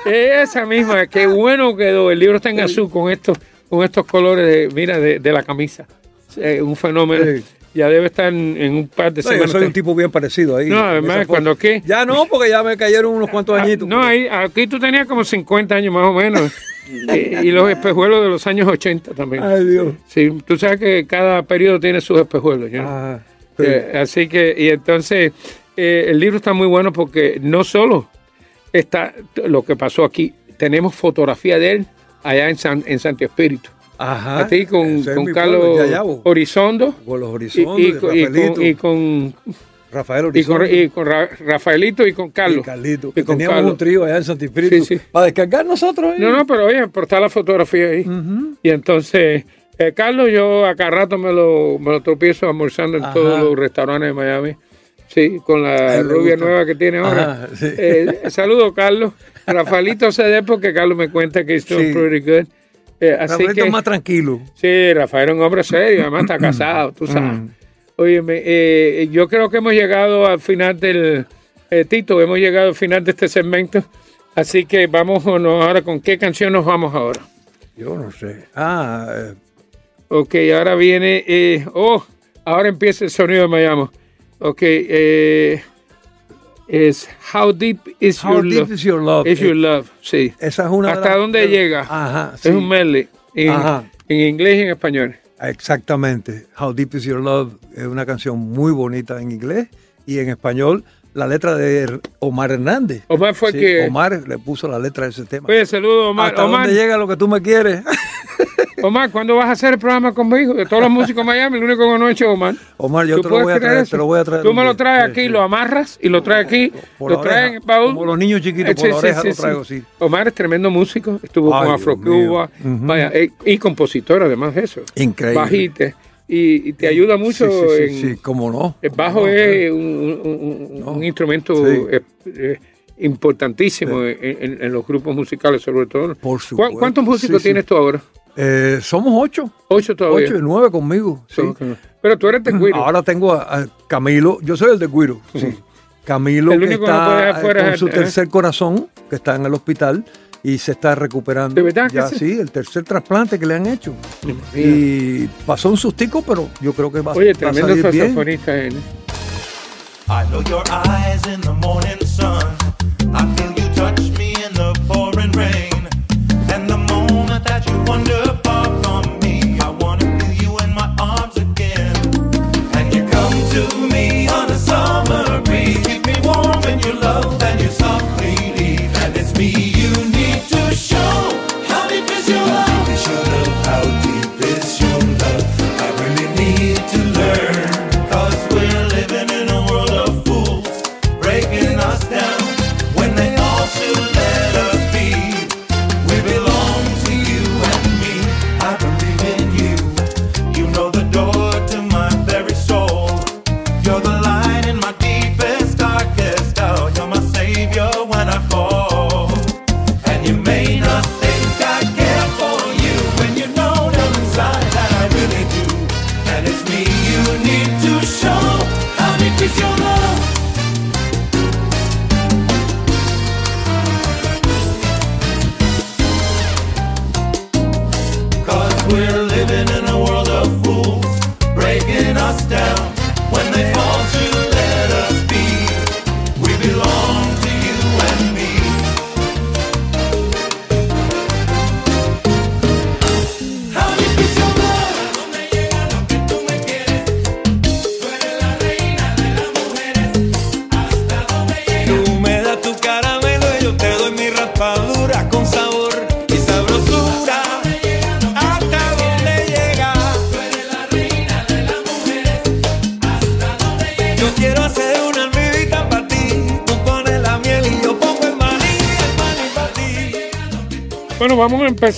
Esa misma. Qué bueno quedó. El libro está en azul con estos, con estos colores de, mira, de, de la camisa. Eh, un fenómeno. Sí. Ya debe estar en, en un par de No, yo semanas. soy un tipo bien parecido ahí. No, además, esa cuando qué. Ya no, porque ya me cayeron unos cuantos Ah, añitos. no, ahí, aquí tú tenías como 50 años más o menos. Eh, y los espejuelos de los años 80 también. Ay, Dios. Sí, tú sabes que cada periodo tiene sus espejuelos. ¿no? Ah, sí. Eh, así que, y entonces, eh, el libro está muy bueno porque no solo está lo que pasó aquí, tenemos fotografía de él allá en, San, en Santo Espíritu. Ajá. Aquí con, es con Carlos pueblo. Horizondo. Con los Y, horizontes, y con- y con, Rafaelito, y con- Rafael y con- y Ra- Rafaelito y con Carlos. y Carlito. Y que teníamos Carlos. un trío allá en Santo Espíritu. Sí, sí. Para descargar nosotros. ahí. No, no, pero oye, por estar la fotografía ahí. Y entonces, eh, Carlos, yo acá rato me lo, me lo tropiezo almorzando en Ajá. todos los restaurantes de Miami. Sí, con la rubia nueva que tiene ahora. Ajá, sí. Eh, saludo, Carlos. Rafaelito se dé porque Carlos me cuenta que esto Sí. pretty good. Eh, así Rafaelito que, es más tranquilo. sí, Rafael es un hombre serio, además está casado, tú sabes. Óyeme, eh, yo creo que hemos llegado al final del, eh, Tito, hemos llegado al final de este segmento. Así que vamos ahora con qué canción nos vamos ahora. Yo no sé. Ah, Ok, ahora viene. eh, oh, ahora empieza el sonido de Miami. Ok, eh, es How Deep Is How Your Deep Love? Is Your Love. Is Your Love, sí. esa es una ¿Hasta dónde de- llega? Ajá, sí. Es un medley en, Ajá. en inglés y en español. Exactamente. How Deep Is Your Love es una canción muy bonita en inglés y en español la letra de Omar Hernández. Omar fue Sí, que. Omar le puso la letra de ese tema. Oye, saludo, Omar. ¿Hasta Omar, dónde llega lo que tú me quieres? Omar, ¿cuándo vas a hacer el programa conmigo? De todos los músicos de Miami, el único que no he hecho Omar. Omar, yo ¿Tú te lo voy a traer, te lo voy a traer. Tú me lo traes aquí, sí. lo amarras y lo traes aquí, Por lo traes en el baúl. Como los niños chiquitos, por la oreja lo traigo así. Omar es tremendo músico, estuvo Ay, con Afro-Cuba, vaya, eh, y compositor además de eso. Increíble. Bajite, y, y te ayuda mucho Sí, sí, sí, en... sí, cómo no. El bajo no, es un, un- un- No. un instrumento importantísimo en, en- los grupos musicales, sobre todo. Por ¿Cu- supuesto. ¿Cuántos músicos tienes tú ahora? Eh, somos ocho. Ocho todavía. Ocho y nueve conmigo. sí. Pero tú eres de Guiro. Ahora tengo a, a Camilo, yo soy el de Guiro. sí. Camilo El que único que no está fuera eh, con su tercer corazón, que está en el hospital y se está recuperando. ¿De verdad que ya, sí? sí? el tercer trasplante que le han hecho. Mira. Y pasó un sustico, pero yo creo que va, Oye, va a tremendo salir bien. saxofonista. él. I know your eyes in the morning sun. I feel you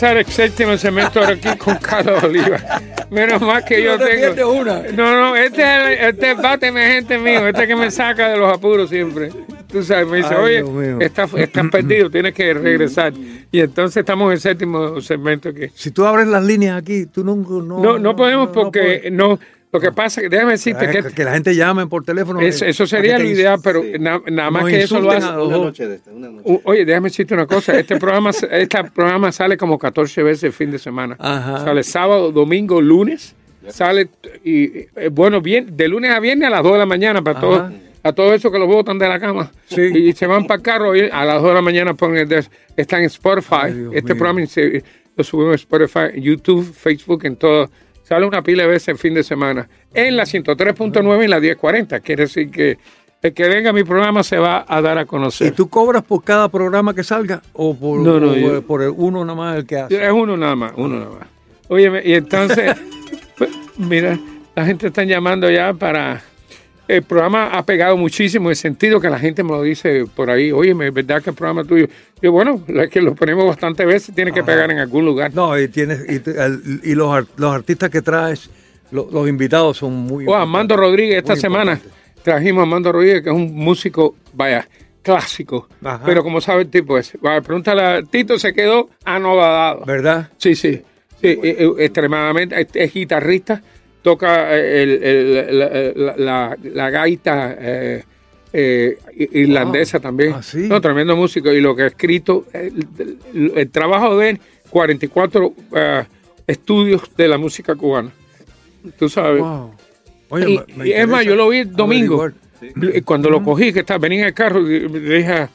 empezar el séptimo ahora aquí con Carlos Oliva. Menos mal que yo No te pierdes tengo. una. No, no, este es el, este es bate emergente mío, este que me saca de los apuros siempre. Tú sabes, me dice, Ay, oye, estás, estás perdido, tienes que regresar. Y entonces estamos en el séptimo segmento aquí. Si tú abres las líneas aquí, tú nunca. No, No, no podemos porque no. Lo que pasa es que déjame decirte que, que que la gente llame por teléfono. eso, eh, eso sería ideal, ins- pero na- nada más nos que eso lo hace. a los Una dos. noche de esta, una noche. U- Oye, déjame decirte una cosa. Este programa, este programa sale como 14 veces el fin de semana. Ajá. Sale sábado, domingo, lunes. Sale, y eh, bueno, bien, de lunes a viernes a las 2 de la mañana para todos. A todo eso que los botan de la cama. Sí. Y se van para el carro y a las 2 de la mañana ponen está en Spotify. Ay, este mío. programa se- lo subimos en Spotify, en YouTube, Facebook, en todo. Sale una pila de veces el fin de semana. En la 103.9 y la 1040. Quiere decir que el que venga a mi programa se va a dar a conocer. ¿Y tú cobras por cada programa que salga o por, No, no, o yo- por el uno nada más el que hace? Es uno nada más, uno nada más. Oye, y entonces, pues, mira, la gente está llamando ya para... El programa ha pegado muchísimo en el sentido que la gente me lo dice por ahí, oye, es verdad que el programa tuyo... Yo, bueno, es que lo ponemos bastantes veces, tiene que pegar en algún lugar. No, y tienes y, y los, los artistas que traes, lo- los invitados son muy. O a Armando Rodríguez esta semana trajimos a Armando Rodríguez, que es un músico, vaya, clásico. Ajá. Pero como sabe el tipo es, vaya, pregúntale a Tito, se quedó anodado. ¿Verdad? Sí, sí, sí, eh, eh, extremadamente, es, es guitarrista, toca eh, el- el- la, la- la- la gaita eh, eh, irlandesa también. Ah, sí. No, tremendo músico y lo que ha escrito, el, el- el trabajo de él, 44 eh, estudios de la música cubana. Tú sabes. Wow. Oye, Y, me- me y es más, yo lo vi el domingo. Y Cuando lo cogí, que estaba, venía en el carro, y le dije a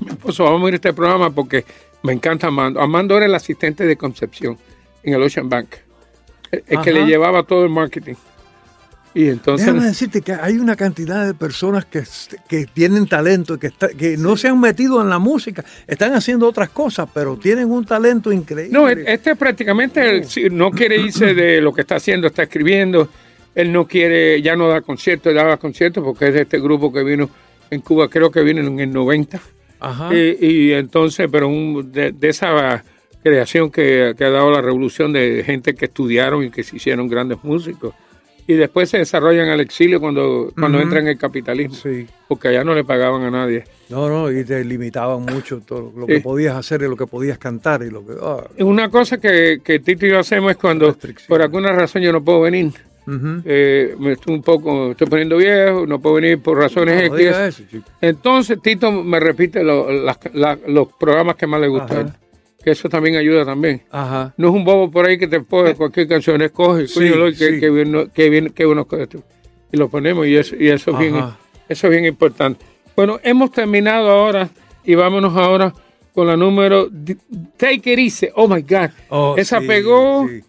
mi esposo, vamos a ir a este programa porque me encanta Amando. Amando era el asistente de Concepción en el Ocean Bank. El que le llevaba todo el marketing. Y entonces... Déjame decirte que hay una cantidad de personas que, que tienen talento que, está- que no se han metido en la música, están haciendo otras cosas, pero tienen un talento increíble. No, e- este prácticamente no quiere irse de lo que está haciendo, está escribiendo. Él no quiere, ya no da conciertos, daba conciertos porque es de este grupo que vino en Cuba, creo que vino en el 90. Ajá. Y, y entonces, pero un- de, de esa creación que, que ha dado la revolución de gente que estudiaron y que se hicieron grandes músicos. Y después se desarrollan al exilio cuando, cuando entran en el capitalismo. Sí. Porque allá no le pagaban a nadie. No, no, y te limitaban mucho todo lo Sí. que podías hacer y lo que podías cantar y lo que. ah, Una cosa que, que Tito y yo hacemos es cuando por alguna razón yo no puedo venir. eh, me estoy un poco, estoy poniendo viejo, no puedo venir por razones No X. eso. Entonces Tito me repite lo- la- los programas que más le gustan. Que eso también ayuda también. Ajá. No es un bobo por ahí que te pone cualquier canción, escoge, Sí, que, sí. que bien, que bien, que que esto. Y lo ponemos y eso, y eso es bien, eso es bien importante. Bueno, hemos terminado ahora y vámonos ahora con la número Take It Easy. Oh my God. Oh, Esa sí, pegó. sí.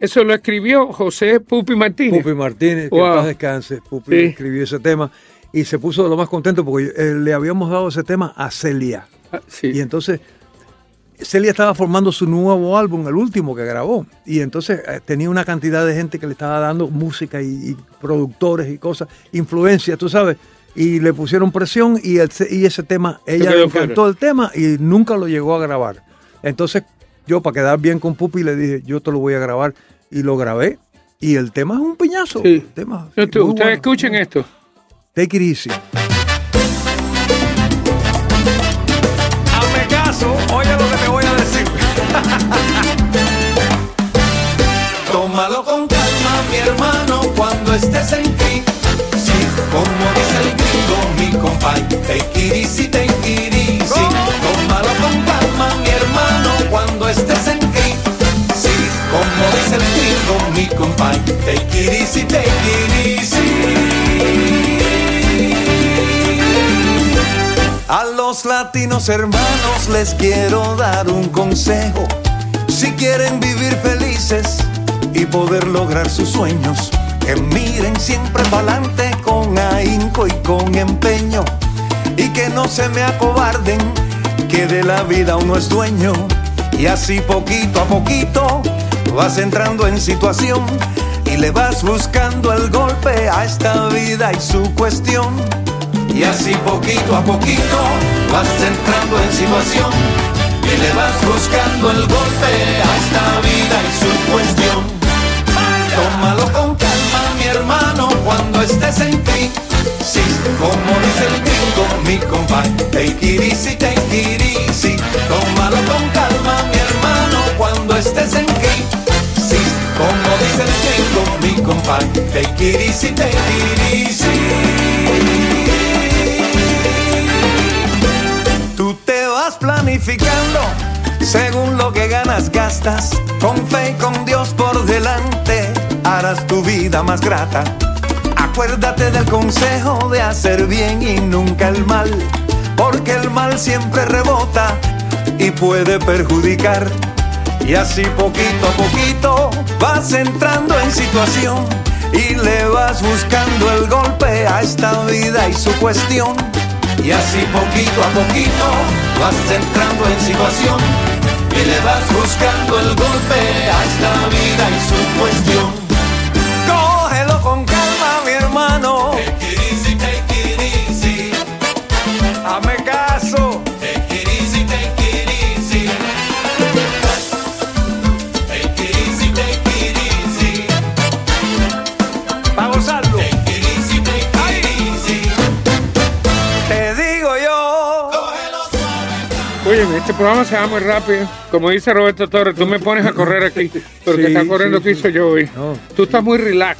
Eso lo escribió José Pupi Martínez. Pupi Martínez, que Wow. en paz descanse. Pupi Sí. escribió ese tema y se puso de lo más contento porque eh, le habíamos dado ese tema a Celia. Ah, sí. Y entonces Celia estaba formando su nuevo álbum, el último que grabó. Y entonces eh, tenía una cantidad de gente que le estaba dando música y, y productores y cosas, influencia, tú sabes. Y le pusieron presión y, el- y ese tema, ella le encantó el tema y nunca lo llegó a grabar. Entonces yo, para quedar bien con Pupi, le dije, yo te lo voy a grabar. Y lo grabé. Y el tema es un piñazo. Sí. El tema, Yo- muy Ustedes bueno. escuchen esto. Take it easy. Tómalo con calma, mi hermano, cuando estés en ti. Sí, como dice el gringo, mi compay. Take it. Tómalo con calma, mi hermano, cuando estés en ti. Sí, como dice el gringo, mi compay. Take it. A los latinos hermanos les quiero dar un consejo. Si quieren vivir felices y poder lograr sus sueños, que miren siempre para adelante con ahínco y con empeño. Y que no se me acobarden, que de la vida uno es dueño. Y así poquito a poquito vas entrando en situación y le vas buscando el golpe a esta vida y su cuestión. Y así poquito a poquito vas entrando en situación y le vas buscando el golpe a esta vida y su cuestión. Cuando estés en crisis, como dice el gringo, mi compadre. Take it easy, take it. Tómalo con calma, mi hermano, cuando estés en crisis, como dice el gringo, mi compadre. Take it easy, take it. Tú te vas planificando según lo que ganas, gastas. Con fe y con Dios por delante, harás tu vida más grata. Acuérdate del consejo de hacer bien y nunca el mal, porque el mal siempre rebota y puede perjudicar. Y así poquito a poquito vas entrando en situación y le vas buscando el golpe a esta vida y su cuestión. Y así poquito a poquito vas entrando en situación y le vas buscando el golpe a esta vida y su cuestión. Este programa se va muy rápido. Como dice Roberto Torres, tú me pones a correr aquí, porque Sí, está corriendo sí, que sí. hizo yo hoy. No. Tú estás muy relax.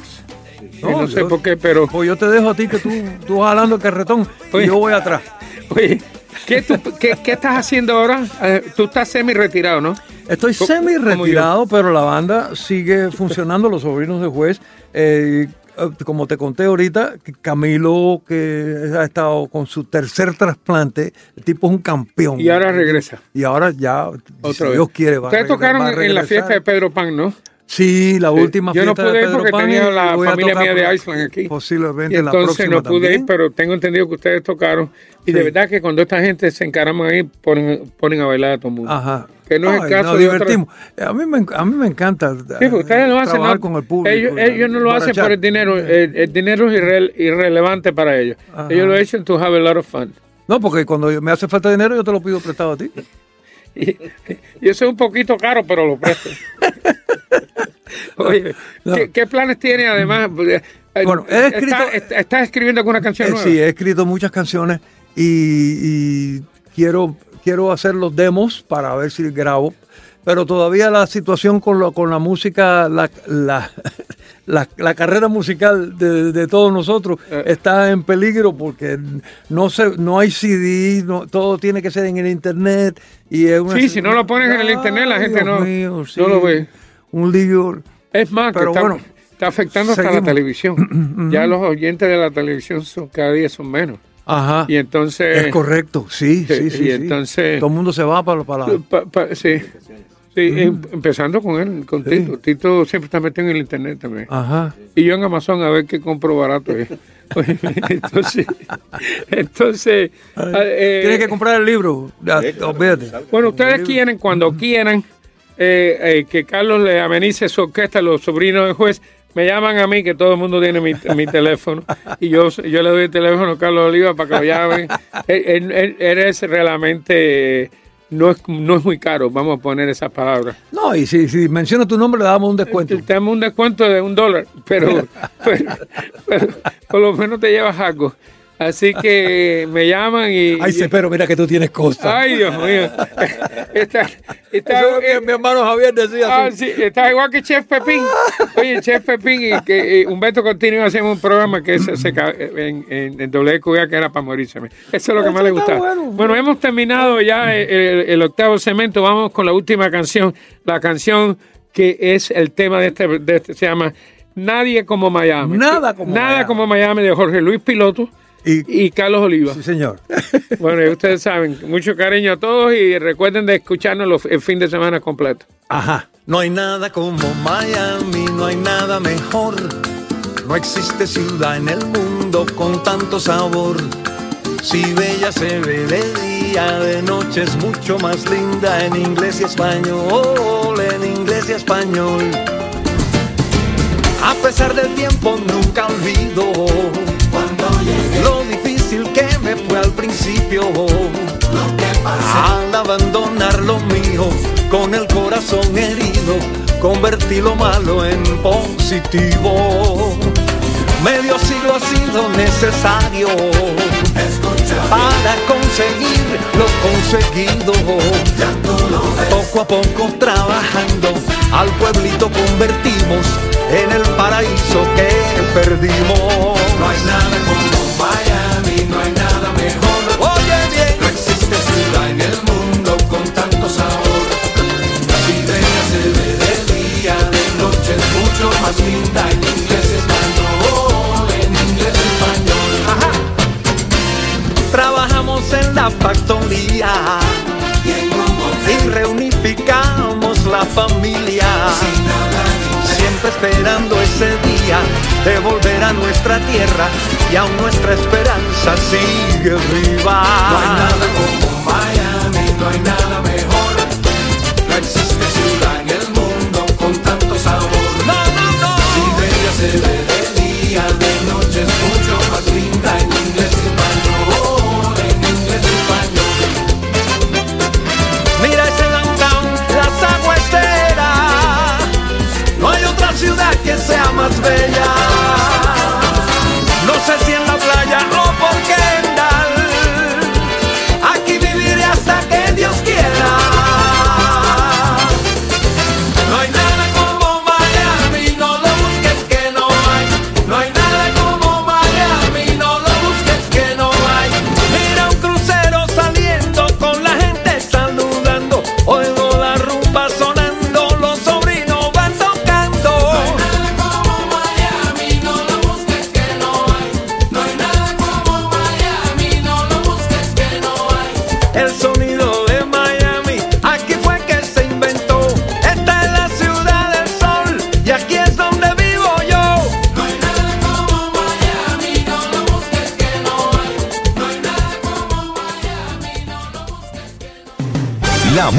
No, no sé yo- por qué, pero... Pues yo te dejo a ti que tú, tú vas jalando el carretón Oye. y yo voy atrás. Oye, ¿qué, tú- qué, qué estás haciendo ahora? Eh, tú estás semi retirado, ¿no? Estoy Co- semi como retirado, pero la banda sigue funcionando, los sobrinos de juez. Eh, como te conté ahorita, Camilo, que ha estado con su tercer trasplante, el tipo es un campeón. Y ahora regresa. Y ahora ya, si Otra vez. Dios quiere, va a Ustedes tocaron va a en la fiesta de Pedro Pan, ¿no? Sí, la última Yo no de pude ir porque Pan tenía la familia mía de Iceland aquí. Posiblemente Y la entonces no pude también. ir, pero tengo entendido que ustedes tocaron. Y de Sí. verdad que cuando esta gente se encaraman ahí, ponen, ponen a bailar a todo el mundo. Ajá. Que no es el caso nos de divertimos. A mí me, a mí me encanta Sí, ustedes lo hacen trabajar no, con el público. Ellos, y ellos no lo hacen por el dinero. El, el dinero es irre- irrelevante para ellos. Ajá. Ellos lo hacen to have a lot of fun. No, porque cuando me hace falta dinero yo te lo pido prestado a ti. Y, y eso es un poquito caro, pero lo presto. Oye, No. ¿qué, qué planes tiene además? Eh, Bueno, he escrito- ¿Está- está- ¿Estás escribiendo alguna canción Eh, nueva? sí, he escrito muchas canciones y, y quiero, quiero hacer los demos para ver si grabo. Pero todavía la situación con, lo- con la música, la, la, la- la carrera musical de, de todos nosotros Eh. está en peligro porque no se, no hay CD, no- todo tiene que ser en el internet. Y es una- Sí, si no lo pones en el internet, la gente Dios no- mío, no lo ve. Un lío. Es más, que Pero está, bueno, está afectando hasta la televisión. ya los oyentes de la televisión son cada día son menos. Ajá. Y entonces... es correcto, sí, sí, sí, y sí. entonces- Todo el mundo se va para, para la... Pa- pa- sí, sí em- empezando con él, con Sí. Tito. Tito siempre está metido en el internet también. Ajá. Y yo en Amazon a ver qué compro barato es. Entonces, entonces eh, Tienes que comprar el libro. Olvídate. bueno, ustedes quieren, cuando quieran, eh, eh, que Carlos le amenice su orquesta, los sobrinos del juez, me llaman a mí, que todo el mundo tiene mi, mi teléfono, y yo, yo le doy el teléfono a Carlos Oliva para que lo llamen. Él, él- él- eres realmente, no, es, no es muy caro, vamos a poner esas palabras. No, y si, si menciona tu nombre, le damos un descuento. Te damos un descuento de un dólar, pero, pero, pero por lo menos te llevas algo. Así que me llaman y... Ay, sí, pero mira que tú tienes cosas. Ay, Dios mío. Está, está- Eso es que mi hermano Javier decía. Ah, así. sí, está igual que Chef Pepín. Oye, Chef Pepín y que eh, Humberto Continuo hacemos un programa que se, en, en, en WQA que era para morirse. Eso es lo que Eso más le está gusta. bueno. Bueno, hemos terminado ya el, el- el octavo cemento. Vamos con la última canción. La canción que es el tema de este, de este se llama Nadie como Miami. Nada como Nada Miami. como Miami de Jorge Luis Piloto Y, y Carlos Oliva. sí, señor. Bueno, y ustedes saben, mucho cariño a todos y recuerden de escucharnos los- el fin de semana completo. Ajá. No hay nada como Miami, no hay nada mejor. No existe ciudad en el mundo con tanto sabor. Si bella se ve de día, de noche es mucho más linda en inglés y español, en inglés y español. A pesar del tiempo nunca olvido lo difícil que me fue al principio. Al abandonar lo mío, con el corazón herido, convertí lo malo en positivo. Medio siglo ha sido necesario para conseguir lo conseguido. Poco a poco trabajando, al pueblito convertimos en el paraíso que perdimos. No hay nada como Miami, no hay nada mejor. Oye bien, no existe ciudad en el mundo con tanto sabor. La idea se ve de día, de noche es mucho más linda en inglés español, en inglés español. Ajá. Trabajamos en la factoría Esperando ese día de volver a nuestra tierra y aún nuestra esperanza sigue viva. No hay nada como Miami, no hay nada más bella.